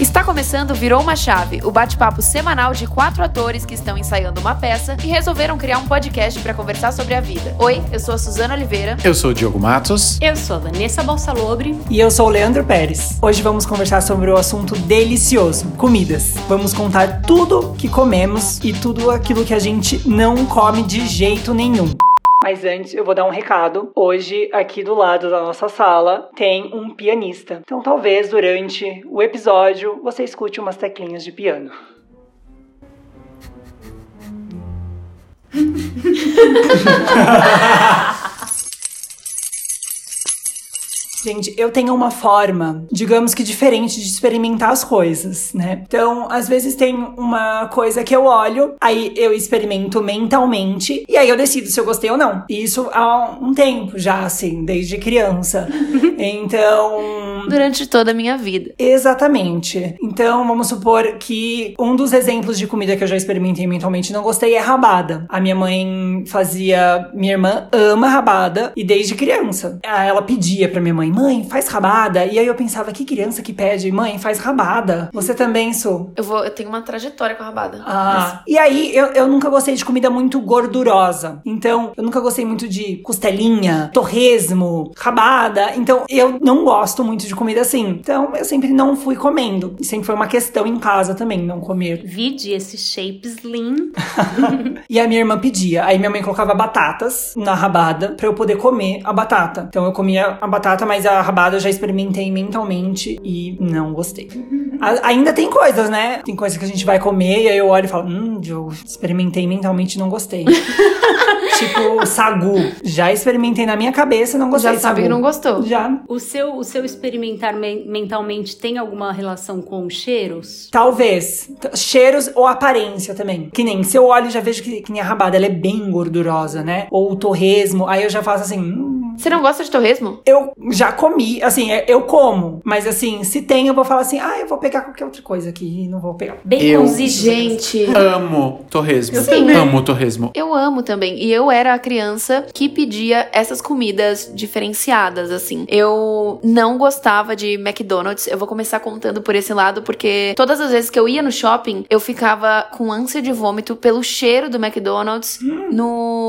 Está começando Virou uma Chave, o bate-papo semanal de quatro atores que estão ensaiando uma peça e resolveram criar um podcast para conversar sobre a vida. Oi, eu sou a Suzana Oliveira. Eu sou o Diogo Matos. Eu sou a Vanessa Balsalobre. E eu sou o Leandro Pérez. Hoje vamos conversar sobre o assunto delicioso: comidas. Vamos contar tudo que comemos e tudo aquilo que a gente não come de jeito nenhum. Mas antes eu vou dar um recado. Hoje, aqui do lado da nossa sala, tem um pianista. Então talvez durante o episódio você escute umas teclinhas de piano. Gente, eu tenho uma forma, digamos que diferente de experimentar as coisas, né? Então, às vezes tem uma coisa que eu olho, aí eu experimento mentalmente, e aí eu decido se eu gostei ou não. Isso há um tempo já, assim, desde criança. então. Durante toda a minha vida. Exatamente. Então, vamos supor que um dos exemplos de comida que eu já experimentei mentalmente e não gostei é rabada. A minha mãe fazia. Minha irmã ama rabada, e desde criança. Ela pedia pra minha mãe mãe, faz rabada. E aí eu pensava, que criança que pede, mãe, faz rabada. Você também, Su? Eu vou, eu tenho uma trajetória com a rabada. Ah. Mas... E aí eu, eu nunca gostei de comida muito gordurosa. Então, eu nunca gostei muito de costelinha, torresmo, rabada. Então, eu não gosto muito de comida assim. Então, eu sempre não fui comendo. E sempre foi uma questão em casa também, não comer. Vide esse shape slim. e a minha irmã pedia. Aí minha mãe colocava batatas na rabada para eu poder comer a batata. Então, eu comia a batata, mas a rabada eu já experimentei mentalmente e não gostei. A, ainda tem coisas, né? Tem coisas que a gente vai comer e aí eu olho e falo, hum, eu experimentei mentalmente e não gostei. tipo, sagu. Já experimentei na minha cabeça, não gostei. Já sabe que não gostou. Já. O seu, o seu experimentar me mentalmente tem alguma relação com cheiros? Talvez. Cheiros ou aparência também. Que nem se eu olho e já vejo que, que minha rabada ela é bem gordurosa, né? Ou o torresmo, aí eu já faço assim, hum, você não gosta de torresmo? Eu já comi, assim, é, eu como. Mas assim, se tem, eu vou falar assim, ah, eu vou pegar qualquer outra coisa aqui e não vou pegar. Baconzitos. Gente. Amo torresmo. Sim. Amo torresmo. Eu amo também. E eu era a criança que pedia essas comidas diferenciadas, assim. Eu não gostava de McDonald's. Eu vou começar contando por esse lado, porque todas as vezes que eu ia no shopping, eu ficava com ânsia de vômito pelo cheiro do McDonald's hum. no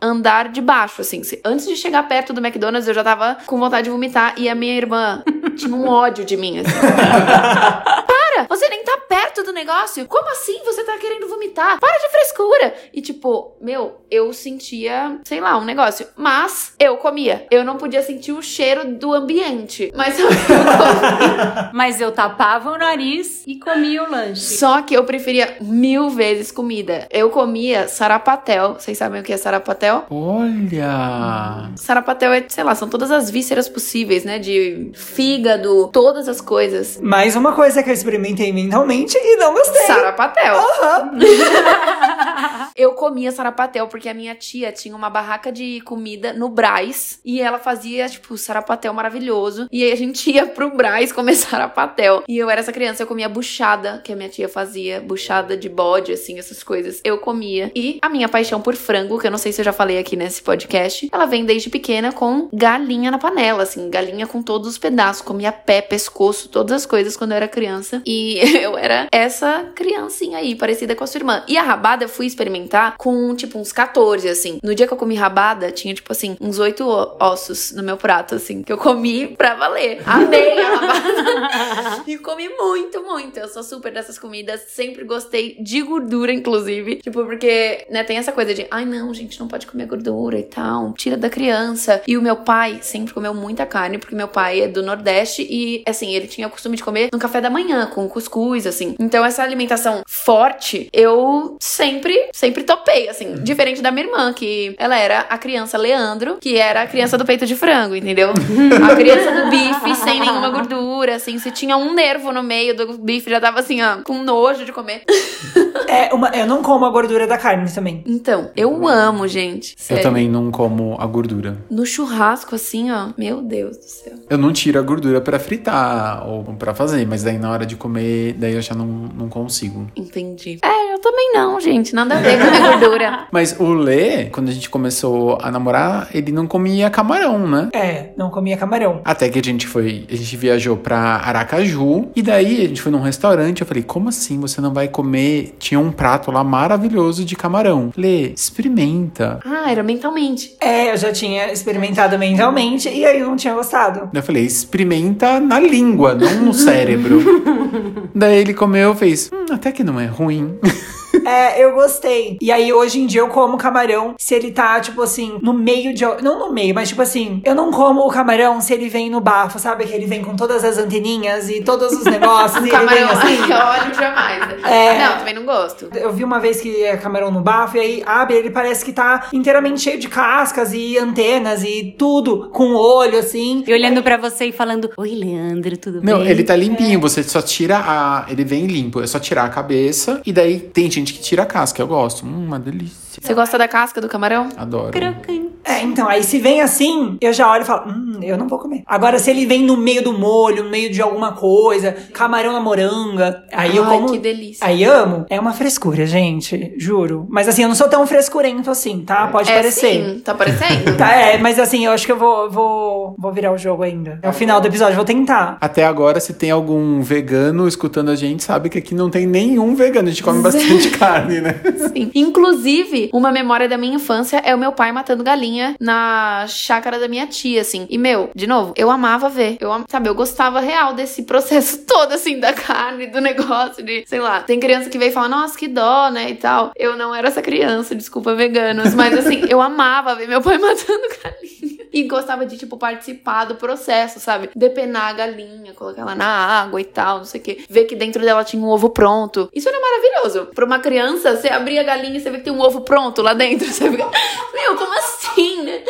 andar de baixo, assim. Antes de chegar perto do McDonald's, eu já tava com vontade de vomitar. E a minha irmã tinha um ódio de mim, assim. Você nem tá perto do negócio? Como assim você tá querendo vomitar? Para de frescura! E tipo, meu, eu sentia, sei lá, um negócio. Mas eu comia. Eu não podia sentir o cheiro do ambiente. Mas eu comia. mas eu tapava o nariz e comia o lanche. Só que eu preferia mil vezes comida. Eu comia sarapatel. Vocês sabem o que é sarapatel? Olha! Sarapatel é, sei lá, são todas as vísceras possíveis, né? De fígado, todas as coisas. Mais uma coisa que eu experimentei mentalmente e não gostei. Sarapatel. Uhum. eu comia sarapatel porque a minha tia tinha uma barraca de comida no Braz e ela fazia, tipo, sarapatel maravilhoso. E aí a gente ia pro Braz comer sarapatel. E eu era essa criança, eu comia buchada que a minha tia fazia, buchada de bode, assim, essas coisas. Eu comia. E a minha paixão por frango, que eu não sei se eu já falei aqui nesse podcast, ela vem desde pequena com galinha na panela, assim, galinha com todos os pedaços. Comia pé, pescoço, todas as coisas quando eu era criança. E eu era essa criancinha aí, parecida com a sua irmã. E a rabada eu fui experimentar com, tipo, uns 14, assim. No dia que eu comi rabada, tinha, tipo assim, uns oito ossos no meu prato, assim, que eu comi pra valer. Amei a rabada. e comi muito, muito. Eu sou super dessas comidas, sempre gostei de gordura, inclusive. Tipo, porque, né, tem essa coisa de, ai não, gente, não pode comer gordura e tal, tira da criança. E o meu pai sempre comeu muita carne, porque meu pai é do Nordeste e, assim, ele tinha o costume de comer no café da manhã, com cuscuz, assim. Então, essa alimentação forte, eu sempre, sempre topei, assim. Diferente da minha irmã, que ela era a criança Leandro, que era a criança do peito de frango, entendeu? a criança do bife sem nenhuma gordura, assim. Se tinha um nervo no meio do bife, já tava assim, ó, com nojo de comer. é, uma, eu não como a gordura da carne também. Então, eu amo, gente. Sério. Eu também não como a gordura. No churrasco, assim, ó, meu Deus do céu. Eu não tiro a gordura para fritar ou para fazer, mas daí na hora de comer, daí eu já não, não consigo. Entendi. É, Eu também não, gente. Nada a ver com a minha gordura. Mas o Lê, quando a gente começou a namorar, ele não comia camarão, né? É, não comia camarão. Até que a gente foi, a gente viajou pra Aracaju e daí a gente foi num restaurante. Eu falei, como assim você não vai comer? Tinha um prato lá maravilhoso de camarão. Lê, experimenta. Ah, era mentalmente. É, eu já tinha experimentado mentalmente e aí eu não tinha gostado. Eu falei, experimenta na língua, não no cérebro. daí ele comeu e fez, hum, até que não é ruim. É, eu gostei. E aí, hoje em dia, eu como camarão se ele tá, tipo assim, no meio de. Não no meio, mas tipo assim, eu não como o camarão se ele vem no bafo, sabe? Que ele vem com todas as anteninhas e todos os negócios. e ele vem Camarão, assim. óleo jamais. É. Não, também não gosto. Eu vi uma vez que é camarão no bafo e aí abre, ele parece que tá inteiramente cheio de cascas e antenas e tudo, com olho, assim. E olhando pra você e falando: Oi, Leandro, tudo Não, bem? ele tá limpinho, você só tira a. Ele vem limpo, é só tirar a cabeça. E daí tem gente que tira a casca, eu gosto. Hum, uma delícia. Você gosta da casca do camarão? Adoro. Crocante. É, então, aí se vem assim, eu já olho e falo, hum, eu não vou comer. Agora, se ele vem no meio do molho, no meio de alguma coisa, camarão na moranga, aí eu Ai, como. que delícia. Aí amo. É uma frescura, gente, juro. Mas assim, eu não sou tão frescurento assim, tá? Pode é parecer. sim, tá parecendo? Tá, é, mas assim, eu acho que eu vou, vou, vou virar o jogo ainda. É o final do episódio, vou tentar. Até agora, se tem algum vegano escutando a gente, sabe que aqui não tem nenhum vegano. A gente come bastante carne, né? Sim. Inclusive, uma memória da minha infância é o meu pai matando galinha na chácara da minha tia, assim. E, meu, de novo, eu amava ver. Eu, sabe, eu gostava real desse processo todo, assim, da carne, do negócio, de, sei lá. Tem criança que veio e fala, nossa, que dó, né, e tal. Eu não era essa criança, desculpa, veganos. Mas, assim, eu amava ver meu pai matando galinha. E gostava de, tipo, participar do processo, sabe? Depenar a galinha, colocar ela na água e tal, não sei o quê. Ver que dentro dela tinha um ovo pronto. Isso era maravilhoso. Pra uma criança, você abrir a galinha e você vê que tem um ovo pronto lá dentro. Você fica, meu, como assim, né?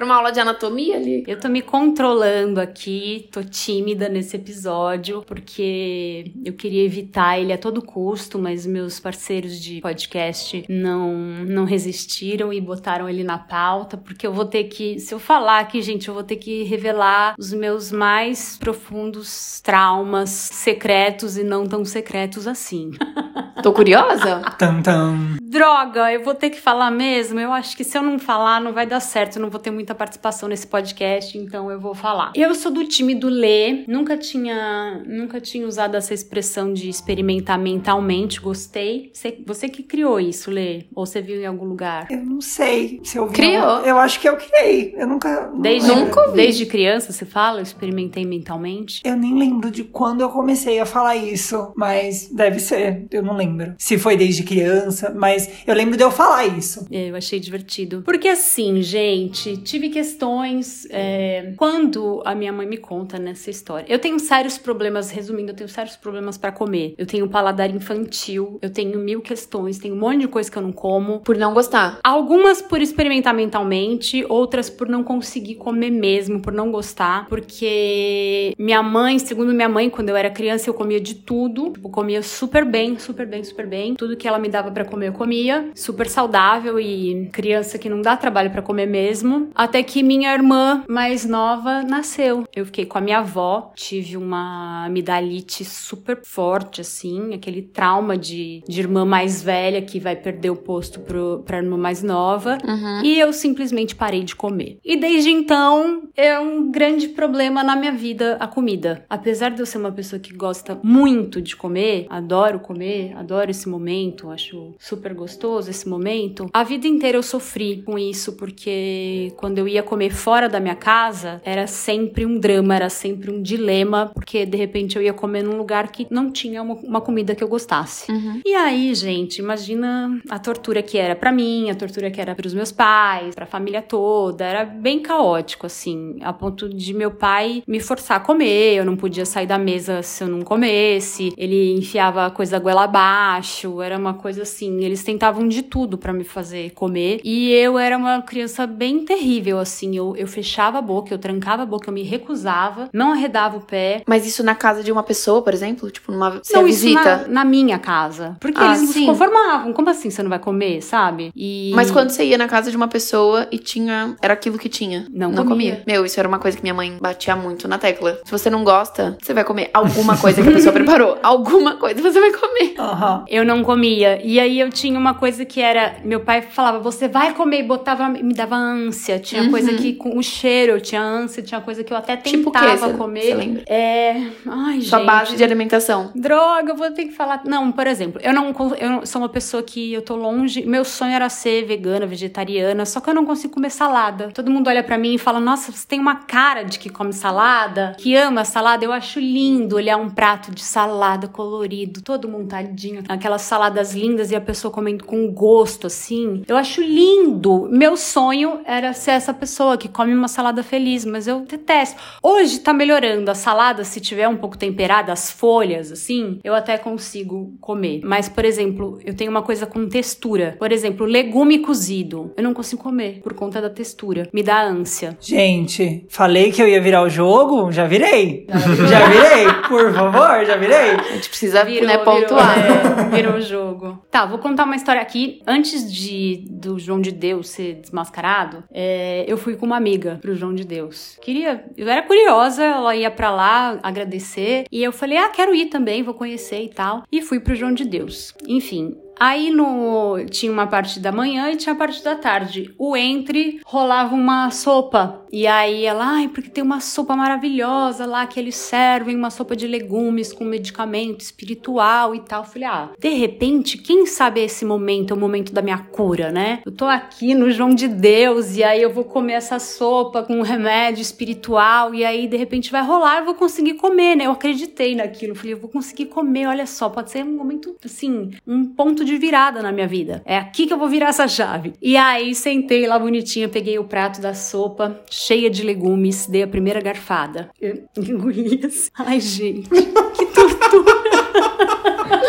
Era uma aula de anatomia ali. Eu tô me controlando aqui, tô tímida nesse episódio, porque eu queria evitar ele a todo custo, mas meus parceiros de podcast não, não resistiram e botaram ele na pauta, porque eu vou ter que, se eu falar aqui, gente, eu vou ter que revelar os meus mais profundos traumas secretos e não tão secretos assim. Tô curiosa? Tam, tam. Droga, eu vou ter que falar mesmo. Eu acho que se eu não falar, não vai dar certo. Eu não vou ter muita participação nesse podcast, então eu vou falar. Eu sou do time do ler. Nunca tinha, nunca tinha usado essa expressão de experimentar mentalmente. Gostei. Você, você que criou isso, Lê? Ou você viu em algum lugar? Eu não sei se eu vi. Criou. Eu acho que eu criei. Eu nunca. Desde. Nunca ouvi. desde criança, você fala? Eu experimentei mentalmente? Eu nem lembro de quando eu comecei a falar isso, mas deve ser, eu não lembro. Se foi desde criança, mas eu lembro de eu falar isso. É, Eu achei divertido. Porque assim, gente, tive questões. é, quando a minha mãe me conta nessa história. Eu tenho sérios problemas, resumindo, eu tenho sérios problemas pra comer. Eu tenho paladar infantil, eu tenho mil questões, tem um monte de coisa que eu não como. Por não gostar. Algumas por experimentar mentalmente, outras por não conseguir comer mesmo, por não gostar. Porque minha mãe, segundo minha mãe, quando eu era criança, eu comia de tudo. Tipo, comia super bem, super bem, super bem. Tudo que ela me dava pra comer, eu comia. Super saudável e criança que não dá trabalho pra comer mesmo. Até que minha irmã mais nova nasceu. Eu fiquei com a minha avó, tive uma amidalite super forte, assim, aquele trauma de, de irmã mais velha que vai perder o posto pro, pra irmã mais nova. E eu simplesmente parei de comer. E desde então é um grande problema na minha vida a comida. Apesar de eu ser uma pessoa que gosta muito de comer, adoro comer, adoro esse momento, acho super gostoso esse momento. A vida inteira eu sofri com isso porque quando eu ia comer fora da minha casa, era sempre um drama, era sempre um dilema, porque de repente eu ia comer num lugar que não tinha uma, uma comida que eu gostasse. E aí, gente, imagina a tortura que era pra mim, a tortura que era pros meus pais, pra família toda. Era bem caótico, assim, a ponto de meu pai me forçar a comer, eu não podia sair da mesa se eu não comesse. Ele enfiava a coisa goela abaixo, era uma coisa assim. Eles tentavam de tudo pra me fazer comer. E eu era uma criança bem terrível, assim. Eu, eu fechava a boca, eu trancava a boca, eu me recusava, não arredava o pé. Mas isso na casa de uma pessoa, por exemplo? Tipo, numa você Não, isso visita. na, na minha casa. Porque Ah, eles não sim. se conformavam. Como assim você não vai comer, sabe? E... Mas quando você ia na casa de uma pessoa e tinha. Era aquilo que tinha. Não comia. Meu, isso era uma coisa que minha mãe batia muito na tecla. Se você não gosta, você vai comer alguma coisa que a pessoa preparou. Alguma coisa você vai comer. Aham. Eu não comia. E aí eu tinha uma coisa que era. Meu pai falava, você vai comer, e botava, me dava ânsia. Tinha coisa que com o cheiro eu tinha ânsia, tinha coisa que eu até Tipo tentava Você- comer. você lembra? É. Ai, Sua gente. base de alimentação. Droga, eu vou ter que falar. Não, por exemplo, eu não, eu sou uma pessoa que eu tô longe. Meu sonho era ser vegana, vegetariana, só que eu não consigo comer salada. Todo mundo olha pra mim e fala: Nossa, você tem uma cara de que come salada, que ama salada. Eu acho lindo olhar um prato de salada colorido, todo montadinho, aquelas saladas lindas e a pessoa comendo com gosto assim. Eu acho lindo. Meu sonho era ser essa pessoa que come uma salada feliz, mas eu detesto. Hoje tá melhorando. A salada, se tiver um pouco temperada, as folhas, assim, eu até consigo comer. Mas, por exemplo, eu tenho uma coisa com textura. Por exemplo, legume cozido. Eu não consigo comer por conta da textura. Me dá ânsia. Gente, falei que eu ia virar o jogo? Já virei. Já virei. Por favor, já virei. A gente precisa Virou, né, virou, pontuar. é, virou o jogo. Tá, vou contar uma história aqui. Antes de do João de Deus ser desmascarado, é, eu fui com uma amiga pro João de Deus. Queria, eu era curiosa, ela ia pra lá agradecer e eu falei: "Ah, quero ir também, vou conhecer e tal". E fui pro João de Deus. Enfim, Aí no tinha uma parte da manhã e tinha a parte da tarde. O entre rolava uma sopa. E aí ela, ai, porque tem uma sopa maravilhosa lá que eles servem, uma sopa de legumes com medicamento espiritual e tal. Eu falei, ah, de repente, quem sabe esse momento é o momento da minha cura, né? Eu tô aqui no João de Deus e aí eu vou comer essa sopa com um remédio espiritual e aí de repente vai rolar, eu vou conseguir comer, né? Eu acreditei naquilo. Eu falei, eu vou conseguir comer, olha só, pode ser um momento assim, um ponto de virada na minha vida. É aqui que eu vou virar essa chave. E aí sentei lá bonitinha, peguei o prato da sopa, cheia de legumes, dei a primeira garfada. Eu. Ai, gente, que tortura.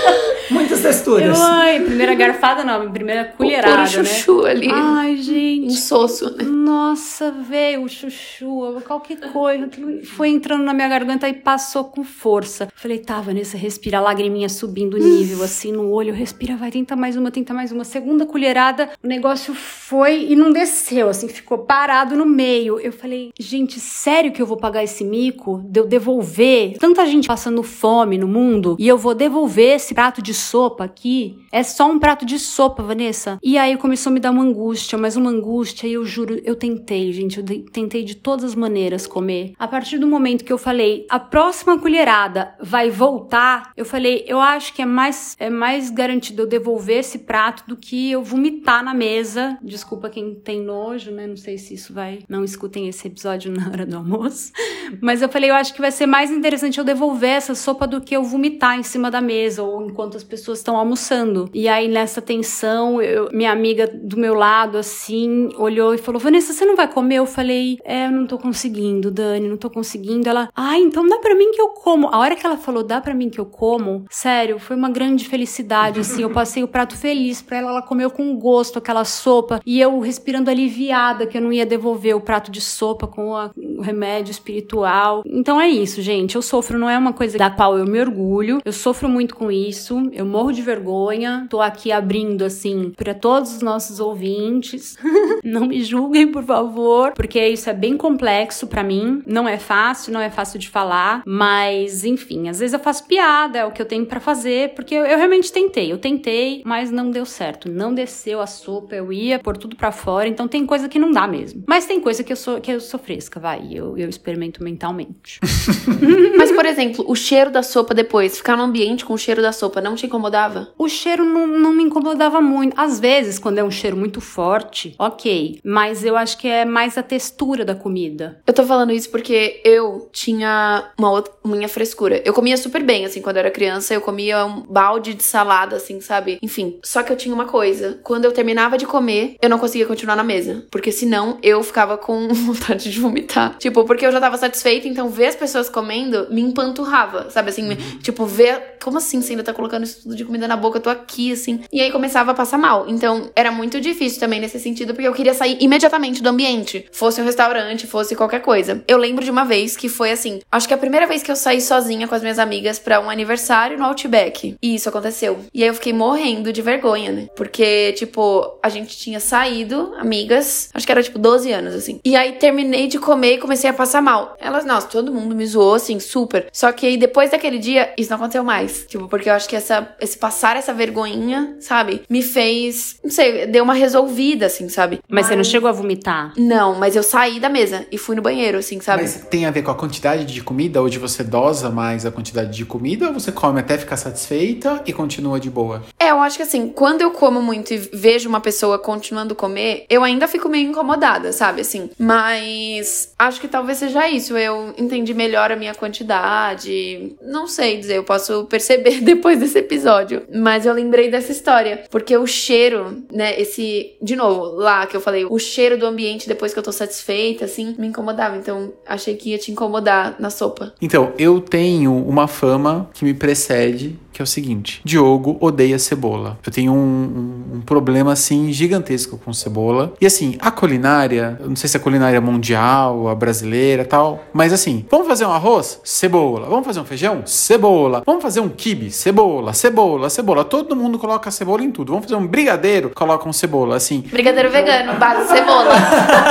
Muitas texturas. Eu, ai, primeira garfada não, primeira O colherada, puro né? chuchu ali. Ai, Um gente. soço, né? Nossa, veio o chuchu, qualquer coisa. aquilo Foi entrando na minha garganta e passou com força. Falei, tá, Vanessa, respira, a lagriminha subindo o nível, assim, no olho. Respira, vai, tenta mais uma, tenta mais uma. Segunda colherada, o negócio foi e não desceu, assim, ficou parado no meio. Eu falei, gente, sério que eu vou pagar esse mico? De eu devolver? Tanta gente passando fome no mundo e eu vou devolver esse prato de sopa aqui? É só um prato de sopa, Vanessa. E aí começou a me dar uma angústia, mas uma angústia, e eu juro, eu tentei, gente, eu tentei de todas as maneiras comer. A partir do momento que eu falei, a próxima colherada vai voltar, eu falei, eu acho que é mais, é mais garantido eu devolver esse prato do que eu vomitar na mesa. Desculpa quem tem nojo, né? Não sei se isso vai. Não escutem esse episódio na hora do almoço. Mas eu falei, eu acho que vai ser mais interessante eu devolver essa sopa do que eu vomitar em cima da mesa ou enquanto as pessoas estão almoçando. E aí, nessa tensão, eu- minha amiga do meu lado, assim, olhou e falou: Vanessa, você não vai comer? Eu falei: É, eu não tô conseguindo, Dani, não tô conseguindo. Ela, ah, então dá pra mim que eu como. A hora que ela falou, dá pra mim que eu como, sério, foi uma grande felicidade, assim. Eu passei o prato feliz pra ela, ela comeu com gosto aquela sopa e eu respirando aliviada que eu não ia devolver o prato de sopa com a- o remédio espiritual. Então é isso, gente. Eu sofro, não é uma coisa da qual eu me orgulho. Eu sofro muito com isso. Eu morro de vergonha. Tô aqui abrindo, assim, para todos os nossos ouvintes. não me julguem, por favor, porque isso é bem complexo pra mim. Não é fácil, não é fácil de falar, mas enfim, às vezes eu faço piada, é o que eu tenho pra fazer, porque eu, eu realmente tentei. Eu tentei, mas não deu certo. Não desceu a sopa, eu ia pôr tudo pra fora, então tem coisa que não dá mesmo. Mas tem coisa que eu sou que eu sou fresca, vai, eu, eu experimento mentalmente. Mas, por exemplo, o cheiro da sopa depois, ficar no ambiente com o cheiro da sopa, não te incomodava? O cheiro não, não me incomodava muito. Às vezes, quando é um cheiro muito forte, ok. Mas eu acho que é mais a textura da comida. Eu tô falando isso porque eu tinha uma outra, minha frescura. Eu comia super bem, assim, quando eu era criança, eu comia um balde de salada, assim, sabe? Enfim. Só que eu tinha uma coisa. Quando eu terminava de comer, eu não conseguia continuar na mesa. Porque senão eu ficava com vontade de vomitar. Tipo, porque eu já tava satisfeita, então ver as pessoas comendo me empanturrava, sabe? Assim, me- tipo, ver. Como assim você ainda tá colocando isso tudo de comida na boca? Eu tô aqui, assim. E aí começava a passar mal. Então era muito difícil também nesse sentido, porque eu queria sair imediatamente do ambiente. Fosse um restaurante, fosse qualquer coisa. Eu lembro de uma vez que foi assim. Acho que a primeira vez que eu saí sozinha com as minhas amigas pra um aniversário no Outback. E isso aconteceu. E aí eu fiquei morrendo de vergonha, né? Porque, tipo, a gente tinha saído, amigas, acho que era tipo 12 anos, assim. E aí terminei de comer e comecei a passar mal. Elas, nossa, todo mundo me zoou, assim, super. Só que aí depois daquele dia, isso não aconteceu aconteceu mais. Tipo, porque eu acho que essa, esse passar essa vergonhinha, sabe? Me fez, não sei, deu uma resolvida, assim, sabe? Mas, você não chegou a vomitar? Não, mas eu saí da mesa e fui no banheiro, assim, sabe? Mas tem a ver com a quantidade de comida, ou de você dosa mais a quantidade de comida, ou você come até ficar satisfeita e continua de boa? É, eu acho que assim, quando eu como muito e vejo uma pessoa continuando a comer, eu ainda fico meio incomodada, sabe? Assim, mas acho que talvez seja isso. Eu entendi melhor a minha quantidade. Não sei dizer, eu posso perceber depois desse episódio. Mas eu lembrei dessa história. Porque o cheiro, né? Esse. De novo, lá que eu falei, o cheiro do ambiente depois que eu tô satisfeita, assim, me incomodava. Então achei que ia te incomodar na sopa. Então, eu tenho uma fama que me precede que é o seguinte: Diogo odeia cebola. Eu tenho um, um, um, problema assim gigantesco com cebola. E assim, a culinária, eu não sei se é a culinária mundial, a brasileira tal, mas assim, vamos fazer um arroz? Cebola. Vamos fazer um feijão? Cebola. Vamos fazer um quibe? Cebola, cebola, cebola. Todo mundo coloca cebola em tudo. Vamos fazer um brigadeiro? Colocam cebola, assim. Brigadeiro vegano, base cebola.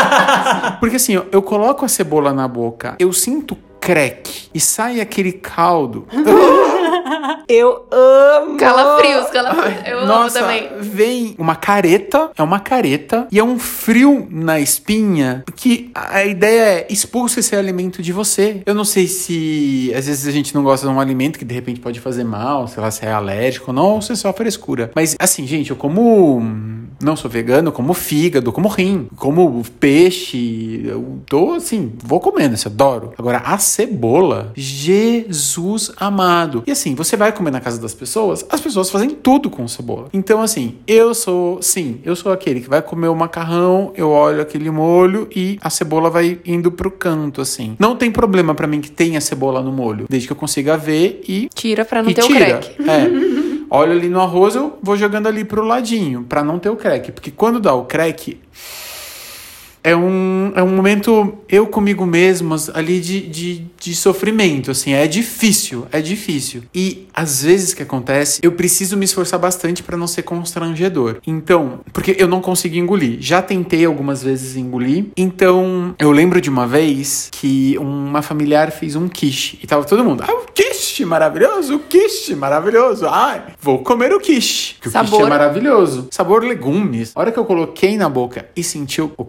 Porque assim, eu, eu coloco a cebola na boca, eu sinto crack e sai aquele caldo. Eu amo! Calafrios, calafrios. Eu Nossa, amo também. Vem uma careta, é uma careta, e é um frio na espinha, que a ideia é expulsa esse alimento de você. Eu não sei se às vezes a gente não gosta de um alimento que de repente pode fazer mal, sei lá, se é alérgico ou não, ou se é só frescura. Mas assim, gente, eu como. Não sou vegano, como fígado, como rim, como peixe. Eu tô assim, vou comendo, isso adoro. Agora, a cebola, Jesus amado. E assim, você vai comer na casa das pessoas, as pessoas fazem tudo com cebola. Então, assim, eu sou, sim, eu sou aquele que vai comer o macarrão, eu olho aquele molho e a cebola vai indo pro canto, assim. Não tem problema para mim que tenha cebola no molho, desde que eu consiga ver e. Tira pra não ter tira. o crack. É. Olho ali no arroz, eu vou jogando ali pro ladinho, pra não ter o crack. Porque quando dá o crack, é um, é um momento eu comigo mesmo ali de, de, de sofrimento, assim, é difícil, é difícil. E às vezes que acontece, eu preciso me esforçar bastante para não ser constrangedor. Então, porque eu não consegui engolir. Já tentei algumas vezes engolir. Então, eu lembro de uma vez que uma familiar fez um quiche e tava todo mundo, ah, o quiche maravilhoso, o quiche maravilhoso. Ai, vou comer o quiche, que o quiche é maravilhoso. Sabor legumes. A hora que eu coloquei na boca e senti o o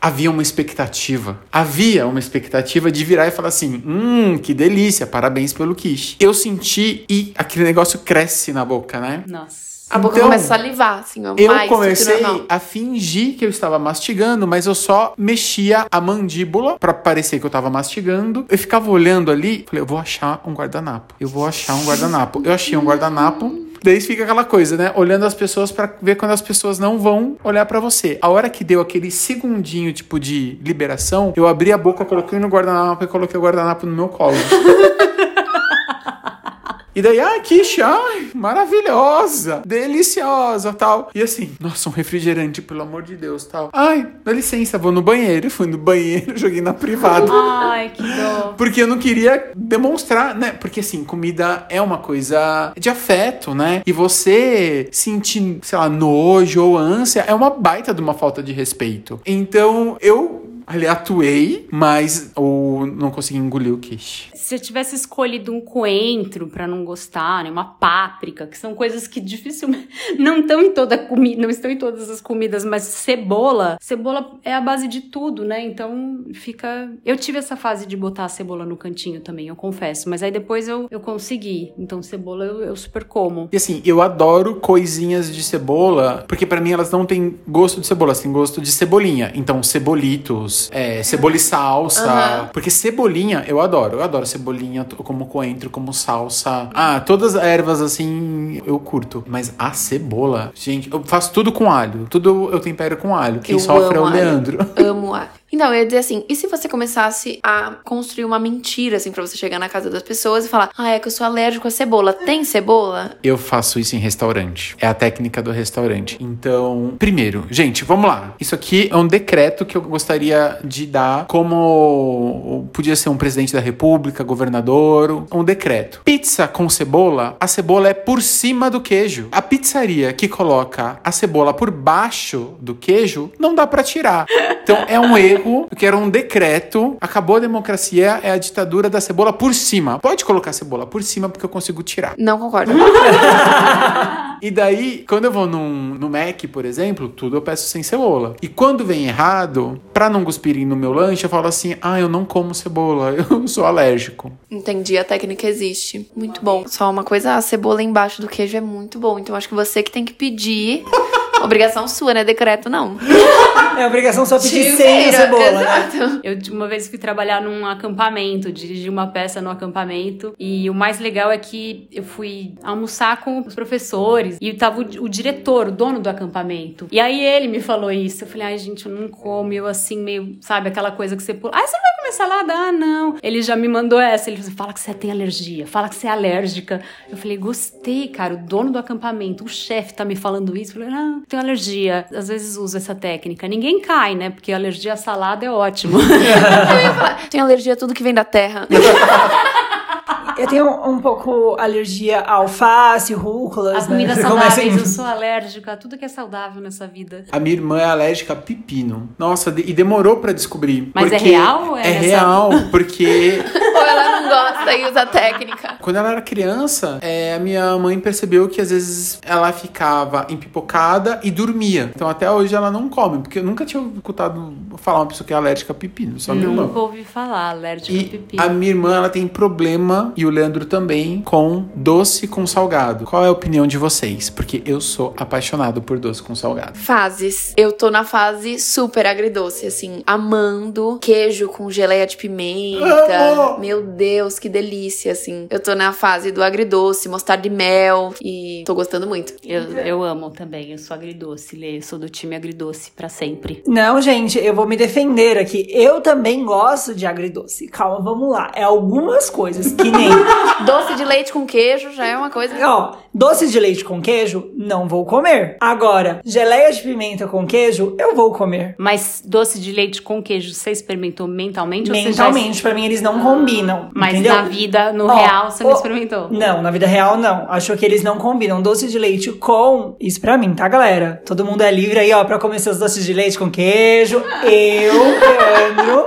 havia uma expectativa. Havia uma expectativa de virar e falar assim: hum, que delícia, parabéns pelo quiche. Eu senti e aquele negócio cresce na boca, né? Nossa. A boca Então, começa a salivar, assim, ó, Eu mais comecei a fingir que eu estava mastigando, mas eu só mexia a mandíbula pra parecer que eu tava mastigando. Eu ficava olhando ali, falei, eu vou achar um guardanapo. Eu vou achar um guardanapo. Eu achei um guardanapo. Daí fica aquela coisa, né? Olhando as pessoas pra ver quando as pessoas não vão olhar pra você. A hora que deu aquele segundinho, tipo, de liberação, eu abri a boca, coloquei no guardanapo e coloquei o guardanapo no meu colo. E daí, ah, quiche, ai, maravilhosa, deliciosa, tal. E assim, nossa, um refrigerante, pelo amor de Deus, tal. Ai, dá licença, vou no banheiro. Fui no banheiro, joguei na privada. Ai, que dó. Porque eu não queria demonstrar, né? Porque assim, comida é uma coisa de afeto, né? E você sentir, sei lá, nojo ou ânsia é uma baita de uma falta de respeito. Então eu ali atuei, mas ou não consegui engolir o quiche. Se eu tivesse escolhido um coentro pra não gostar, né, uma páprica, que são coisas que dificilmente não estão em toda comida, não estão em todas as comidas, mas cebola, cebola é a base de tudo, né? Então fica. Eu tive essa fase de botar a cebola no cantinho também, eu confesso, mas aí depois eu, eu consegui. Então cebola eu, eu super como. E assim, eu adoro coisinhas de cebola, porque pra mim elas não têm gosto de cebola, elas têm gosto de cebolinha. Então, cebolitos, é, cebola e salsa. Porque cebolinha eu adoro. Eu adoro cebolinha, como coentro, como salsa. Ah, todas as ervas assim eu curto. Mas a cebola, gente, eu faço tudo com alho. Tudo eu tempero com alho. Quem Eu sofre é o alho. Leandro. Amo alho. Então, eu ia dizer assim, e se você começasse a construir uma mentira, assim, pra você chegar na casa das pessoas e falar, ah, é que eu sou alérgico a cebola. Tem cebola? Eu faço isso em restaurante. É a técnica do restaurante. Então, primeiro, gente, vamos lá. Isso aqui é um decreto que eu gostaria de dar como podia ser um presidente da república, governador, um decreto. Pizza com cebola, a cebola é por cima do queijo. A pizzaria que coloca a cebola por baixo do queijo, não dá pra tirar. Então, é um erro que era um decreto. Acabou a democracia, é a ditadura da cebola por cima. Pode colocar cebola por cima, porque eu consigo tirar. Não concordo. E daí, quando eu vou num, no Mac, por exemplo, tudo eu peço sem cebola. E quando vem errado, pra não cuspirem no meu lanche, eu falo assim: ah, eu não como cebola, eu sou alérgico. Entendi, a técnica existe. Muito bom. Só uma coisa, a cebola embaixo do queijo é muito bom. Então acho que você que tem que pedir. Obrigação sua, né? Decreto não. É obrigação só pedir sem a cebola, né? Exato. Eu de uma vez fui trabalhar num acampamento, dirigi uma peça no acampamento. E o mais legal é que eu fui almoçar com os professores e tava o, o diretor, o dono do acampamento. E aí ele me falou isso. Eu falei, ai, gente, eu não como. Eu assim, meio, sabe, aquela coisa que você pula. Ai, você não vai comer salada? Ah, não. Ele já me mandou essa. Ele falou, fala que você tem alergia, fala que você é alérgica. Eu falei, gostei, cara. O dono do acampamento, o chefe tá me falando isso. Eu falei, não, tenho alergia. Às vezes uso essa técnica. Ninguém cai, né? Porque alergia à salada é ótimo. Tenho alergia a tudo que vem da terra. Eu tenho um, pouco alergia a alface, rúculas, As comidas né? saudáveis, Começa em- eu sou alérgica a tudo que é saudável nessa vida. A minha irmã é alérgica a pepino. Nossa, e demorou pra descobrir. Mas é porque real é É real, porque Ou ela não gosta e usa técnica. quando ela era criança, é, a minha mãe percebeu que às vezes ela ficava empipocada e dormia. Então até hoje ela não come, porque eu nunca tinha escutado falar uma pessoa que é alérgica a pepino, só minha irmã. Nunca ouvi falar, alérgica a E pepino. a minha irmã, ela tem problema, e o Leandro também, com doce com salgado. Qual é a opinião de vocês? Porque eu sou apaixonado por doce com salgado. Fases. Eu tô na fase super agridoce, assim, amando queijo com geleia de pimenta. Amo! Meu Deus, que delícia, assim. Eu tô na fase do agridoce, mostarda de mel e tô gostando muito. Eu, eu amo também, eu sou agridoce, Lê, eu sou do time agridoce pra sempre. Não, gente, eu vou me defender aqui. Eu também gosto de agridoce. Calma, vamos lá. É algumas coisas que nem. Doce de leite com queijo já é uma coisa. Ó, doce de leite com queijo, não vou comer. Agora, geleia de pimenta com queijo, eu vou comer. Mas doce de leite com queijo, você experimentou mentalmente? ou você já- Mentalmente, pra mim, eles não combinam. Mas entendeu? na vida, no Ó, real, você não ó, experimentou? Não, na vida real não. Acho que eles não combinam doce de leite com. Isso pra mim, tá, galera? Todo mundo é livre aí, ó, pra comer seus doces de leite com queijo. Eu, Leandro,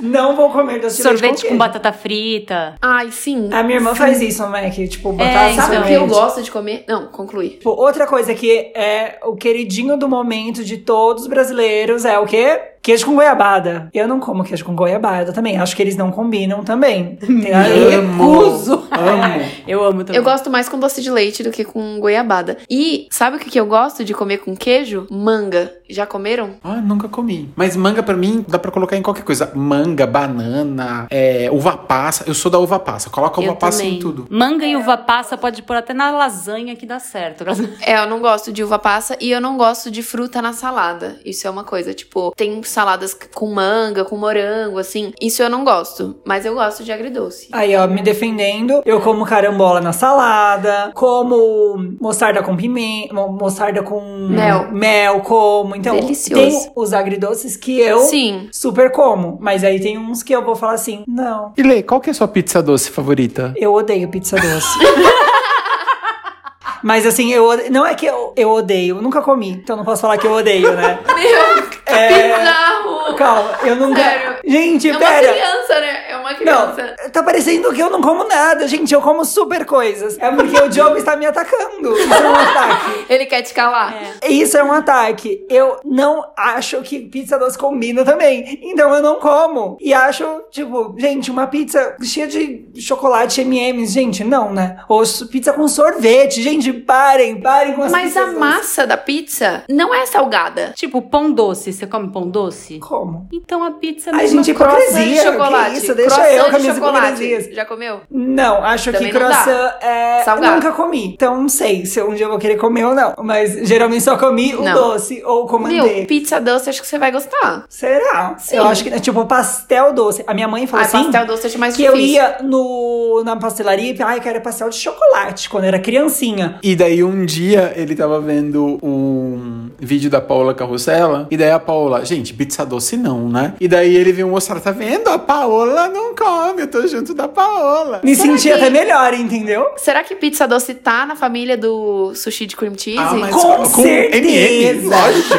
não vou comer doce de leite Sorvete com com batata frita. Ai, sim. A minha irmã faz isso Mac, tipo, botar então, Sabe o sorvete. que eu gosto de comer? Não, conclui. Tipo, outra coisa que é o queridinho do momento de todos os brasileiros é o quê? Queijo com goiabada. Eu não como queijo com goiabada também. Acho que eles não combinam também. Eu recuso. Amo. Eu amo também. Eu gosto mais com doce de leite do que com goiabada. E sabe o que, que eu gosto de comer com queijo? Manga. Já comeram? Ah, nunca comi. Mas manga pra mim dá pra colocar em qualquer coisa. Manga, banana, é, uva passa. Eu sou da uva passa. Coloca uva Eu passa também. em tudo. Manga e uva passa pode pôr até na lasanha que dá certo. É, eu não gosto de uva passa e eu não gosto de fruta na salada. Isso é uma coisa, tipo, tem saladas com manga, com morango, assim. Isso eu não gosto, mas eu gosto de agridoce. Aí, ó, me defendendo, eu como carambola na salada, como mostarda com pimenta, mo- mostarda com Mel. mel como. Então, Delicioso. tem os agridoces que eu Sim. super como, mas aí tem uns que eu vou falar assim, não, E Lê, qual que é a sua pizza doce favorita? eu odeio pizza doce. Mas assim, eu não é que eu, eu odeio, eu nunca comi, então não posso falar que eu odeio, né? Meu, É. bizarro! Calma, eu nunca. Sério. Gente, É uma pera. criança, né? É uma Não, criança. tá parecendo que eu não como nada, gente. Eu como super coisas. É porque o Diogo está me atacando. Isso é um ataque. Ele quer te calar. Isso é um ataque. Eu não acho que pizza doce combina também. Então eu não como. E acho, tipo, gente, uma pizza cheia de chocolate M&M's. Gente, não, né? Ou pizza com sorvete. Gente, parem, parem com as Mas a massa da pizza não é salgada. tipo, pão doce. Você come pão doce? Como? Então a pizza é a Ai, gente, hipocrisia. De chocolate. que isso? Deixa eu com de as minhas chocolate. Já comeu? Não, acho Também que croissant é. Salgado. Nunca comi. Então não sei se um dia eu vou querer comer ou não. Mas geralmente só comi o Não. doce ou com Meu, manteiga. pizza doce acho que você vai gostar. Será? Sim. Eu acho que é tipo pastel doce. A minha mãe falou Ah, assim. pastel doce eu acho mais que eu difícil. ia no, na pastelaria e ai, quero pastel de chocolate quando eu era criancinha. E daí um dia ele tava vendo um, vídeo da Paola Carrossela. E daí a Paola, gente, pizza doce não, né? E daí ele veio mostrar, tá vendo? A Paola não come, eu tô junto da Paola. Me Será senti que- até melhor, entendeu? Será que pizza doce tá na família do sushi de cream cheese? Ah, mas Com com MM, certeza. lógico.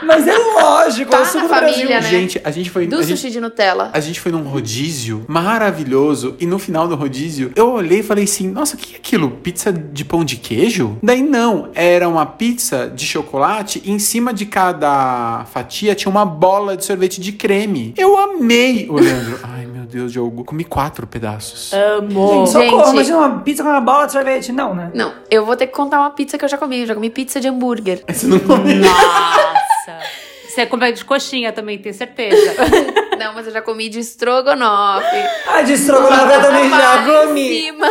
Mas é lógico, Tá é o na do Brasil. família, né? Gente, a gente foi. Do gente- sushi de Nutella. A gente foi num rodízio maravilhoso e no final do rodízio eu olhei e falei assim: Nossa, o que é aquilo? Pizza de pão de queijo? Daí não, era uma pizza de chocolate e em cima de cada fatia tinha uma bola de sorvete de creme. Eu amei, o Leandro. Ai meu Deus, Diogo, comi quatro pedaços. Amo. Gente, socorro, Gente. imagina uma pizza com uma bola de sorvete. Não, né? Não, eu vou ter que contar uma pizza que eu já comi. Eu já comi pizza de hambúrguer. Você não come? Nossa. Você come de coxinha também, tenho certeza. Não, mas eu já comi de estrogonofe. Ah, de estrogonofe eu também já Lá em comi. cima.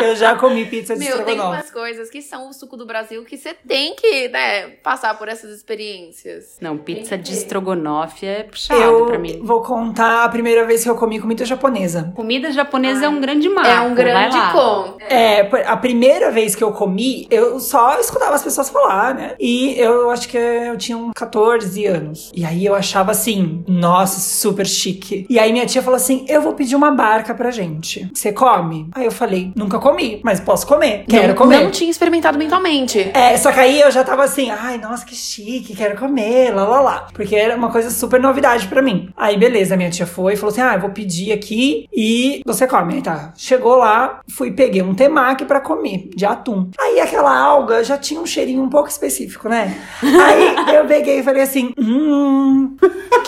Eu já comi pizza de Meu, tem umas coisas que são o suco do Brasil que você tem que, né, passar por essas experiências. Não, pizza de estrogonofe é puxado Eu pra mim. vou contar a primeira vez que eu comi comida japonesa. Comida japonesa é um grande marco. é um grande com. É, a primeira vez que eu comi, eu só escutava as pessoas falar, né? E eu acho que eu tinha uns 14 anos. E aí eu achava assim, nossa, super chique. E aí minha tia falou assim: eu vou pedir uma barca pra gente. Você come? Aí eu falei: nunca comi, mas posso comer. Quero não, comer. Não tinha experimentado mentalmente. É, só que aí eu já tava assim, ai, nossa, que chique, quero comer, lá, lá, lá. Porque era uma coisa super novidade pra mim. Aí, beleza, minha tia foi e falou assim, ah, eu vou pedir aqui e você come. Aí tá, chegou lá, fui, peguei um temaki pra comer, de atum. Aí aquela alga já tinha um cheirinho um pouco específico, né? Aí eu peguei e falei assim, hum,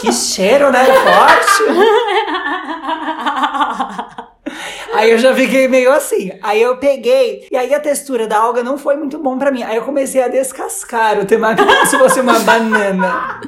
que cheiro, né, forte. Aí eu já fiquei meio assim. Aí eu peguei, e aí a textura da alga não foi muito bom pra mim. Aí eu comecei a descascar o temaki como se fosse uma banana.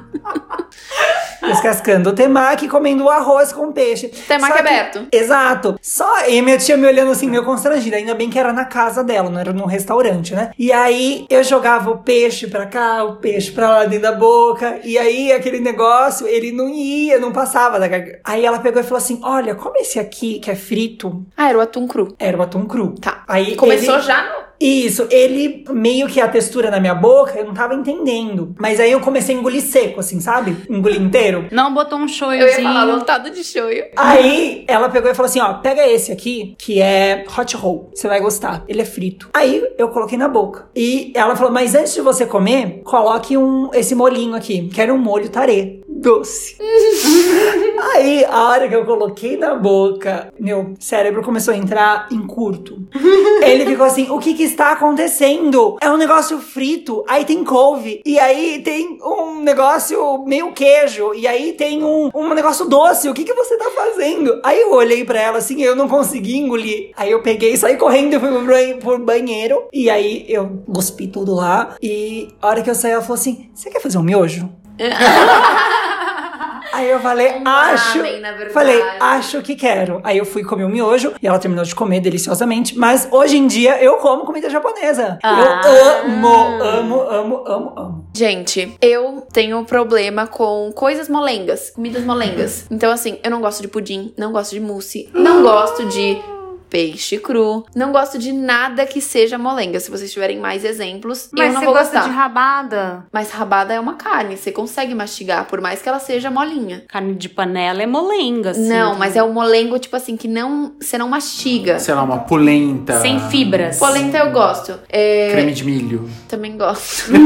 Descascando o temaki e comendo o arroz com peixe. Temaki que- aberto. Exato. Só e minha tia me olhando assim, meio constrangida. Ainda bem que era na casa dela, não era num restaurante, né? E aí eu jogava o peixe pra cá, o peixe pra lá dentro da boca. E aí aquele negócio, ele não ia, não passava. Aí ela pegou e falou assim: Olha, come esse aqui que é frito. Ah, era o atum cru. Era o atum cru. Tá. Aí Começou ele- já no... Isso, ele meio que a textura na minha boca, eu não tava entendendo. Mas aí eu comecei a engolir seco, assim, sabe? Engolir inteiro. Não botou um Eu ia falar lotado de shoyu. Aí ela pegou e falou assim: ó, pega esse aqui, que é hot roll. Você vai gostar. Ele é frito. Aí eu coloquei na boca. E ela falou: mas antes de você comer, coloque um, esse molhinho aqui, que era um molho tarê. Doce. Aí, a hora que eu coloquei na boca, meu cérebro começou a entrar em curto. Ele ficou assim: o que que está acontecendo? É um negócio frito, aí tem couve, e aí tem um negócio meio queijo, e aí tem um, um negócio doce. O que que você tá fazendo? Aí eu olhei pra ela assim, eu não consegui engolir. Aí eu peguei, saí correndo e fui pro banheiro, e aí eu cuspi tudo lá. E a hora que eu saí, ela falou assim: você quer fazer um miojo? Aí eu falei, Um acho. ramen. Falei, acho que quero. Aí eu fui comer o miojo e ela terminou de comer deliciosamente. Mas hoje em dia eu como comida japonesa. Ah. Eu amo, amo, amo, amo, amo. Gente, eu tenho problema com coisas molengas, comidas molengas. Então, assim, eu não gosto de pudim, não gosto de mousse, não gosto de peixe cru, não gosto de nada que seja molenga. Se vocês tiverem mais exemplos, Mas eu não você vou gosta gostar. de rabada? Mas rabada é uma carne, você consegue mastigar, por mais que ela seja molinha. Carne de panela é molenga, assim. não, mas é o molengo, tipo assim, que não, você não mastiga. Sei lá, uma polenta. Sem fibras. Polenta eu gosto. É, Creme de milho. Também gosto. é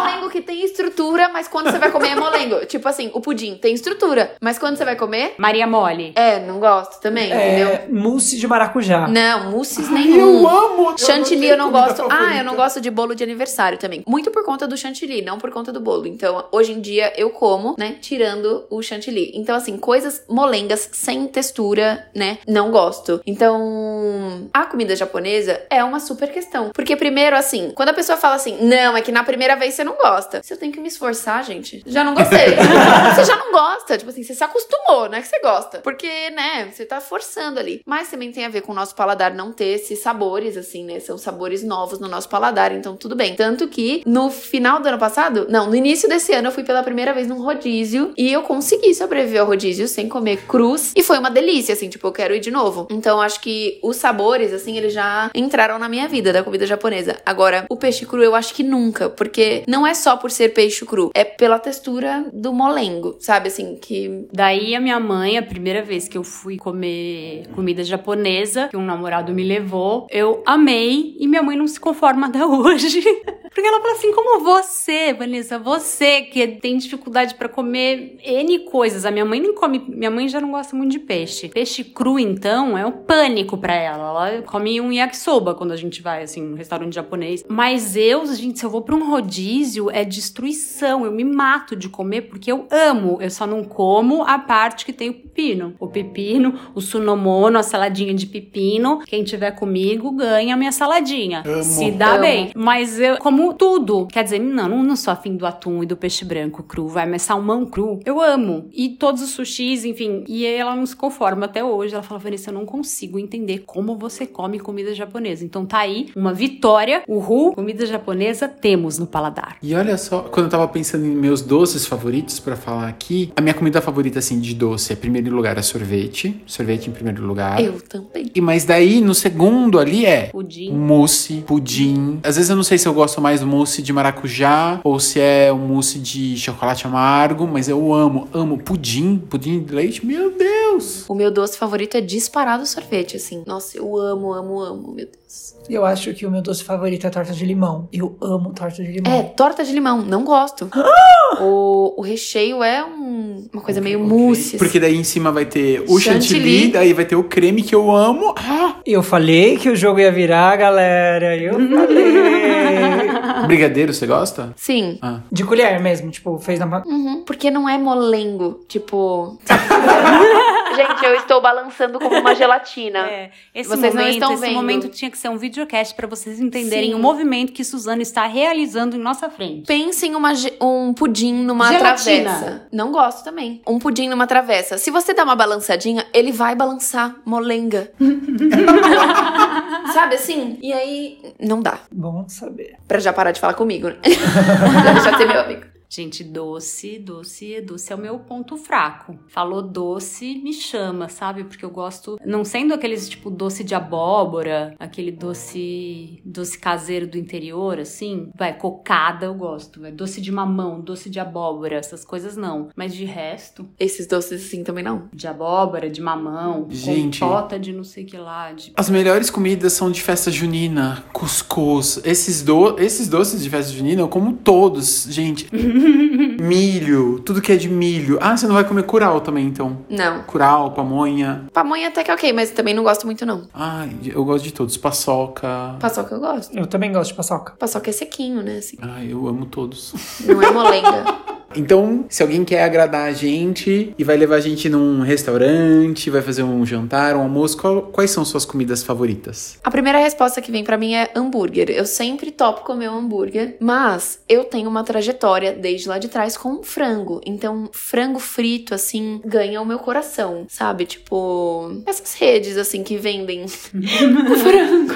um molengo que tem estrutura, mas quando você vai comer é molengo. Tipo assim, o pudim tem estrutura, mas quando você vai comer, Maria Mole. é, não gosto também, entendeu? É, mousse de maracujá. Não, mousses Eu nenhum. amo! Chantilly eu não comida gosto. Ah, eu não gosto de bolo de aniversário também. Muito por conta do chantilly, não por conta do bolo. Então, hoje em dia eu como, né, tirando o chantilly. Então, assim, coisas molengas sem textura, né, não gosto. Então, a comida japonesa é uma super questão. Porque primeiro, assim, quando a pessoa fala assim, não, é que na primeira vez você não gosta. Gosta. Se eu tenho que me esforçar, gente, já não gostei. você já não gosta. Tipo assim, você se acostumou, não é que você gosta. Porque, né, você tá forçando ali. Mas também tem a ver com o nosso paladar não ter esses sabores, assim, né? São sabores novos no nosso paladar, então tudo bem. Tanto que no final do ano passado, não, no início desse ano eu fui pela primeira vez num rodízio e eu consegui sobreviver ao rodízio sem comer cruz. E foi uma delícia, assim, tipo, eu quero ir de novo. Então acho que os sabores, assim, eles já entraram na minha vida da comida japonesa. Agora, o peixe cru eu acho que nunca, porque não é só por ser peixe cru, é pela textura do molengo, sabe? Assim, que. Daí a minha mãe, a primeira vez que eu fui comer comida japonesa, que um namorado me levou, eu amei e minha mãe não se conforma até hoje. Porque ela fala assim, como você, Vanessa, você que tem dificuldade para comer N coisas. A minha mãe nem come, minha mãe já não gosta muito de peixe. Peixe cru, então, é um pânico para ela. Ela come um yakisoba quando a gente vai, assim, no restaurante japonês. Mas eu, gente, se eu vou pra um rodízio, é destruição. Eu me mato de comer porque eu amo. Eu só não como a parte que tem o pepino. O pepino, o sunomono, a saladinha de pepino. Quem tiver comigo ganha a minha saladinha. Amo. Se dá Amo. bem. Mas eu como tudo. Quer dizer, não, não, não sou afim do atum e do peixe branco cru, vai, mas salmão cru, eu amo. E todos os sushis, enfim. E ela não se conforma até hoje. Ela fala, Vanessa, eu não consigo entender como você come comida japonesa. Então tá aí uma vitória. Uhul, comida japonesa temos no paladar. E olha só, quando eu tava pensando em meus doces favoritos pra falar aqui, a minha comida favorita, assim, de doce, é, em primeiro lugar, é sorvete. Sorvete em primeiro lugar. Eu também. E mas daí, no segundo ali é Pudim. mousse, pudim. Às vezes eu não sei se eu gosto mais do mousse de maracujá ou se é um mousse de chocolate amargo, mas eu amo, amo pudim, pudim de leite. Meu Deus! O meu doce favorito é disparado sorvete, assim. Nossa, eu amo, amo, amo, meu Deus. Eu acho que o meu doce favorito é torta de limão. Eu amo torta de limão. É, torta de limão, não gosto. o, o recheio é um- uma coisa meio Ok. mousse. Porque daí em cima vai ter o chantilly, Chantilly. daí vai ter o creme que eu amo. Ah, Eu falei que o jogo ia virar, galera. Eu falei. brigadeiro, você gosta? Sim. Ah. De colher mesmo, tipo, fez na. Uhum, porque não é molengo, tipo. Gente, eu estou balançando como uma gelatina. É, esse Vocês não momento, estão esse vendo. momento tinha que ser um videocast pra vocês entenderem Sim. o movimento que Suzana está realizando em nossa frente. Pense em uma um pudim numa Gelatina. travessa. Não gosto também. Um pudim numa travessa. Se você dá uma balançadinha, ele vai balançar molenga. Sabe assim? E aí, não dá. Bom saber. Pra já parar de falar comigo, né? deixar de ser meu amigo. Gente, doce, doce, doce é o meu ponto fraco. Falou doce, me chama, sabe? Porque eu gosto, não sendo aqueles tipo doce de abóbora, aquele doce, doce caseiro do interior, assim, vai, cocada eu gosto, vai, doce de mamão, doce de abóbora, essas coisas não. Mas de resto, Esses doces assim também não. de abóbora, de mamão, Gente. compota de não sei que lá, de As melhores comidas são de festa junina, cuscuz. Esses, do... Esses doces de festa junina eu como todos, gente. milho, tudo que é de milho. Ah, você não vai comer curau também, então. Não. Curau, pamonha. Pamonha até que é ok, mas também não gosto muito, não. Ai, eu gosto de todos. Paçoca. Paçoca eu gosto. Eu também gosto de paçoca. Paçoca é sequinho, né? Assim. Ai, eu amo todos. Não é molenga. Então, se alguém quer agradar a gente e vai levar a gente num restaurante, vai fazer um jantar, um almoço, qual- quais são suas comidas favoritas? A primeira resposta que vem pra mim é hambúrguer. Eu sempre topo comer um hambúrguer, mas eu tenho uma trajetória desde lá de trás com frango. Então, frango frito, assim, ganha o meu coração, sabe? Tipo, essas redes, assim, que vendem frango.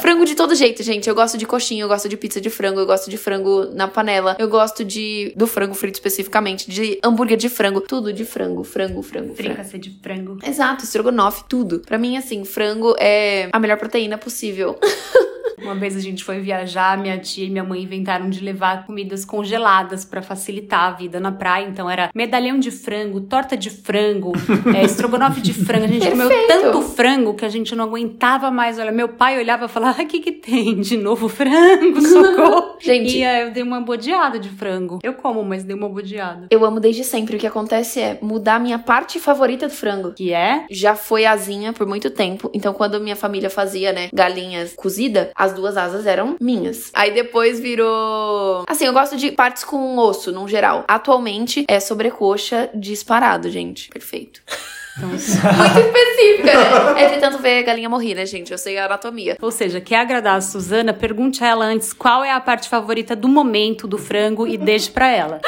frango de todo jeito, gente. Eu gosto de coxinha, eu gosto de pizza de frango, eu gosto de frango na panela, eu gosto de do frango frito especificamente, de hambúrguer de frango, tudo de frango, frango, frango, frango. fricassê de frango. Exato, estrogonofe, tudo. Pra mim, assim, frango é a melhor proteína possível. Uma vez a gente foi viajar, minha tia e minha mãe inventaram de levar comidas congeladas pra facilitar a vida na praia. Então era medalhão de frango, torta de frango, é, estrogonofe de frango. A gente comeu Perfeito. tanto frango que a gente não aguentava mais. Olha, meu pai olhava e falava: "Ah, o que que tem? De novo frango, socorro". Gente. E aí eu dei uma bodeada de frango. Eu como, mas dei uma bodeada. Eu amo desde sempre. O que acontece é mudar a minha parte favorita do frango. Que é Já foi asinha por muito tempo. Então, quando minha família fazia, né, galinha cozida, as duas asas eram minhas. Aí depois virou. Assim, eu gosto de partes com osso, num geral. Atualmente é sobrecoxa disparado, gente. Perfeito. Então, Muito específica, né? É de tanto ver galinha morrer, né, gente? Eu sei a anatomia. ou seja, quer agradar a Suzana, pergunte a ela antes qual é a parte favorita do momento do frango e deixe pra ela.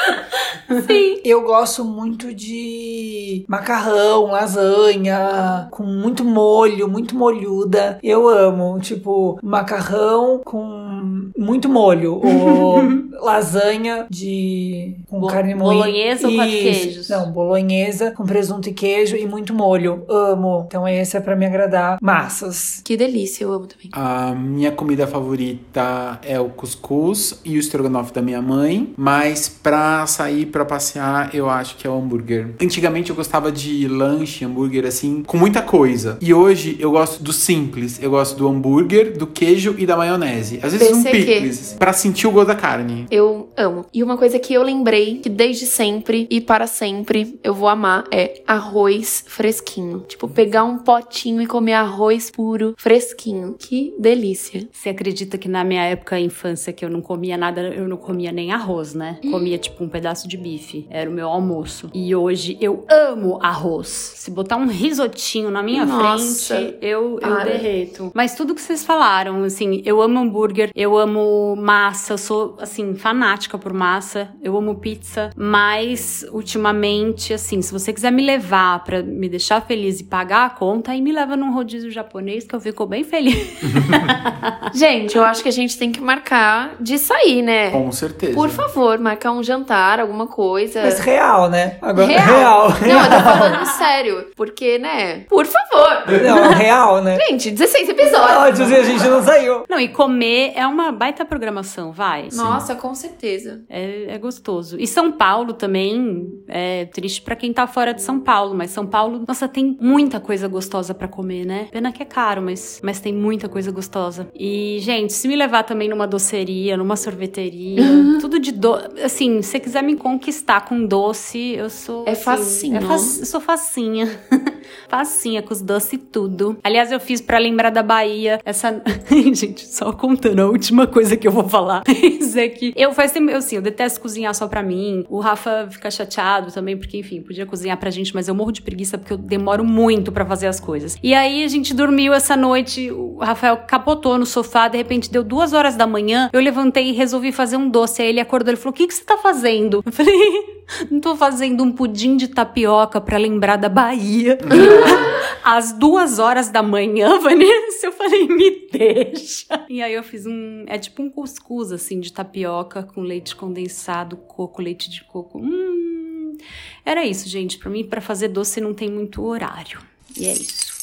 Eu gosto muito de macarrão, lasanha, com muito molho, muito molhuda. Eu amo, tipo, macarrão com muito molho. Ou lasanha de. com Bo- carne moída. bolonhesa ou quatro queijos? Não, bolonhesa com presunto e queijo e muito molho. Amo. Então esse é pra me agradar. Massas. Que delícia, eu amo também. A minha comida favorita é o cuscuz e o estrogonofe da minha mãe, mas pra sair pra passear, eu acho que é o hambúrguer. Antigamente eu gostava de lanche, hambúrguer assim, com muita coisa. E hoje eu gosto do simples. Eu gosto do hambúrguer, do queijo e da maionese. Às vezes um PCQ. picles, pra sentir o gosto da carne. Eu amo. E uma coisa que eu lembrei que desde sempre e para sempre eu vou amar é arroz fresquinho. Tipo, pegar um potinho e comer arroz puro, fresquinho. Que delícia. Você acredita que na minha época, infância, que eu não comia nada, eu não comia nem arroz, né? Comia tipo um pedaço de bife. Era o meu almoço. E hoje eu amo arroz. Se botar um risotinho na minha Nossa. frente, eu, eu Para. derreto. Mas tudo que vocês falaram, assim, eu amo hambúrguer, eu amo massa, eu sou, assim, fanática por massa. Eu amo pizza. Mas, ultimamente, assim, se você quiser me levar pra me deixar feliz e pagar a conta, aí me leva num rodízio japonês que eu fico bem feliz. Gente, eu acho que a gente tem que marcar de sair, né? Com certeza. Por favor, marcar um jantar, alguma coisa. Mas real, né? Agora, Real. real. Não, eu tô falando sério. Porque, né? Por favor. Não, real, né? Gente, 16 episódios. Ódios e a gente não saiu. Não, e comer é uma baita programação, vai. Nossa, com certeza. É, é gostoso. E São Paulo também é triste pra quem tá fora de São Paulo, mas São Paulo, nossa, tem muita coisa gostosa pra comer, né? Pena que é caro, mas, mas tem muita coisa gostosa. E, gente, se me levar também numa doceria, numa sorveteria, tudo de doce. Assim, se você quiser me conquistar com doce, eu sou. É assim, facinho. é fac- Eu sou facinha. facinha, com os doces e tudo. Aliás, eu fiz pra lembrar da Bahia essa. gente, só contando a última coisa que eu vou falar. Isso é que eu faz tempo, eu, assim, eu detesto cozinhar só pra mim. O Rafa fica chateado também, porque, enfim, podia cozinhar pra gente, mas eu morro de preguiça porque eu demoro muito pra fazer as coisas. E aí a gente dormiu essa noite, o Rafael capotou no sofá, de repente deu duas horas da manhã, eu levantei e resolvi fazer um doce. Aí ele acordou e falou: O que, que você tá fazendo? Eu falei. Não tô fazendo um pudim de tapioca pra lembrar da Bahia. Às duas horas da manhã, Vanessa, eu falei, me deixa. E aí eu fiz um. É tipo um cuscuz, assim, de tapioca com leite condensado, coco, leite de coco. Hum. Era isso, gente. Pra mim, pra fazer doce não tem muito horário. E é isso.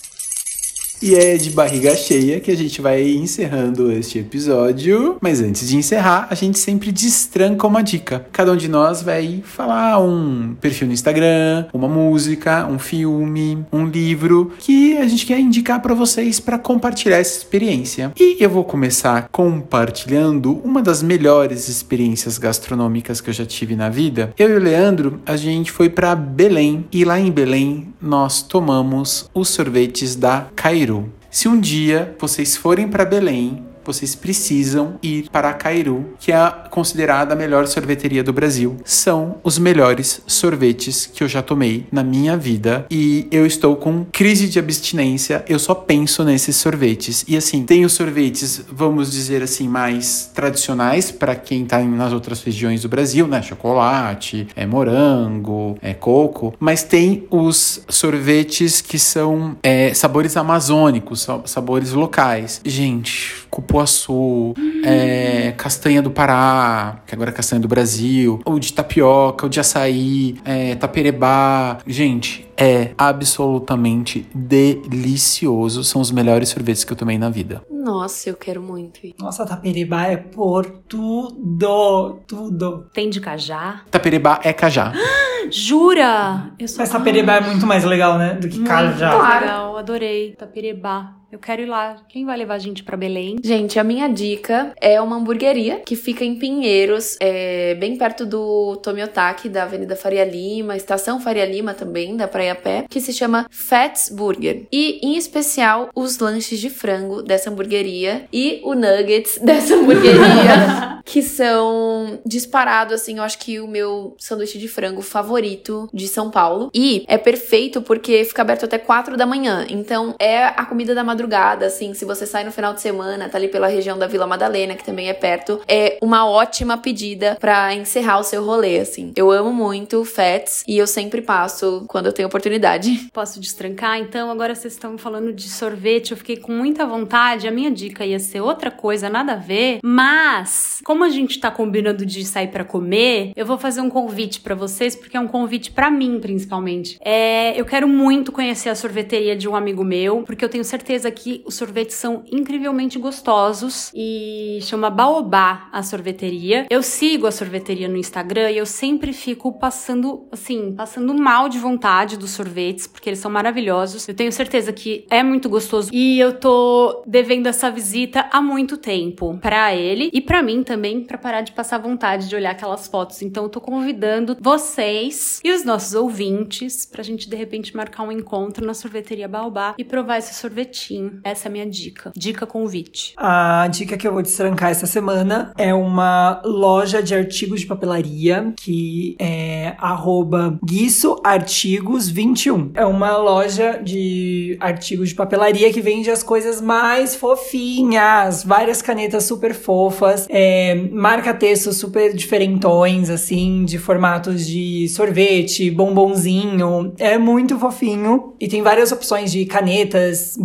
E é de barriga cheia que a gente vai encerrando este episódio. Mas antes de encerrar, a gente sempre destranca uma dica. Cada um de nós vai falar um perfil no Instagram, uma música, um filme, um livro que a gente quer indicar para vocês para compartilhar essa experiência. E eu vou começar compartilhando uma das melhores experiências gastronômicas que eu já tive na vida. Eu e o Leandro, a gente foi para Belém e lá em Belém nós tomamos os sorvetes da Cairu. Se um dia vocês forem para Belém, vocês precisam ir para Cairu, que é considerada a melhor sorveteria do Brasil. São os melhores sorvetes que eu já tomei na minha vida e eu estou com crise de abstinência. Eu só penso nesses sorvetes. E assim, tem os sorvetes, vamos dizer assim, mais tradicionais para quem tá nas outras regiões do Brasil, né? Chocolate, é morango, é coco, mas tem os sorvetes que são é, sabores amazônicos, sa- sabores locais. Gente, cupuaçu, é, castanha do Pará, que agora é castanha do Brasil, o de tapioca, o de açaí, é, taperebá. Gente, é absolutamente delicioso. São os melhores sorvetes que eu tomei na vida. Nossa, eu quero muito ir. Nossa, Taperibá é por tudo, tudo. Tem de cajá? Taperebá é cajá. Jura? Eu sou Mas Taperibá é muito mais legal, né? Do que cajá. Claro. legal, adorei. Taperebá. Eu quero ir lá. Quem vai levar a gente pra Belém? Gente, a minha dica é uma hamburgueria que fica em Pinheiros, é, bem perto do Tomiotaki, da Avenida Faria Lima, Estação Faria Lima também, da Praia Pé, que se chama Fats Burger. E, em especial, os lanches de frango dessa hamburgueria e o nuggets dessa hamburgueria, que são disparado, assim, eu acho que o meu sanduíche de frango favorito de São Paulo. E é perfeito porque fica aberto até 4 da manhã. Então é a comida da madrugada, assim, se você sai no final de semana, tá ali pela região da Vila Madalena, que também é perto, é uma ótima pedida para encerrar o seu rolê, assim. Eu amo muito Fats e eu sempre passo quando eu tenho oportunidade. Posso destrancar? Então, agora vocês estão falando de sorvete, eu fiquei com muita vontade. A minha dica ia ser outra coisa, nada a ver, mas como a gente tá combinando de sair para comer, eu vou fazer um convite para vocês, porque é um convite para mim, principalmente. É, eu quero muito conhecer a sorveteria de um amigo meu, porque eu tenho certeza que os sorvetes são incrivelmente gostosos e chama Baobá a sorveteria. Eu sigo a sorveteria no Instagram e eu sempre fico passando, assim, passando mal de vontade dos sorvetes, porque eles são maravilhosos. Eu tenho certeza que é muito gostoso e eu tô devendo essa visita há muito tempo para ele e para mim também, para parar de passar vontade de olhar aquelas fotos. Então eu tô convidando vocês e os nossos ouvintes pra gente de repente marcar um encontro na sorveteria Baobá e provar esse sorvetinho. Essa é a minha dica. Dica convite. A dica que eu vou destrancar essa semana é uma loja de artigos de papelaria que é arroba guiçoartigos21. É uma loja de artigos de papelaria que vende as coisas mais fofinhas, várias canetas super fofas, é, marca textos super diferentões, assim, de formatos de sorvete, bombonzinho. É muito fofinho e tem várias opções de canetas,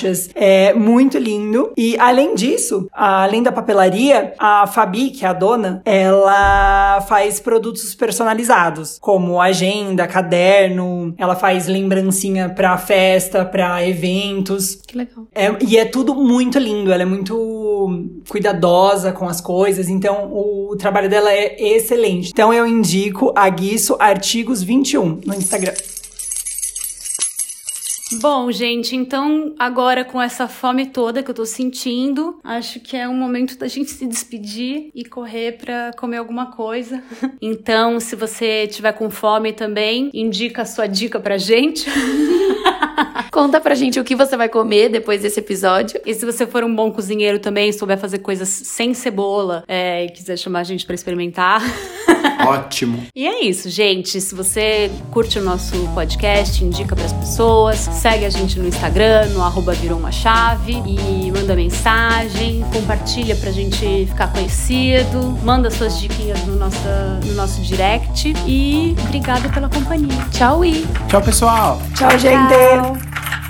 borrachas. É muito lindo. E além disso, além da papelaria, a Fabi, que é a dona, ela faz produtos personalizados, como agenda, caderno, ela faz lembrancinha pra festa, pra eventos. Que legal. É, e é tudo muito lindo, ela é muito cuidadosa com as coisas, então o trabalho dela é excelente. Então eu indico a Guiço Artigos 21 no Instagram. Bom, gente, então agora com essa fome toda que eu tô sentindo, acho que é um momento da gente se despedir e correr para comer alguma coisa. Então, se você tiver com fome também, indica a sua dica pra gente. Conta pra gente o que você vai comer depois desse episódio. E se você for um bom cozinheiro também, souber fazer coisas sem cebola é, e quiser chamar a gente para experimentar. Ótimo. E é isso, gente. Se você curte o nosso podcast, indica para as pessoas, segue a gente no Instagram, no arroba virou uma chave e manda mensagem, compartilha pra gente ficar conhecido, manda suas diquinhas no nosso, no nosso direct e obrigada pela companhia. Tchau e Tchau, pessoal. Tchau, gente! Tchau.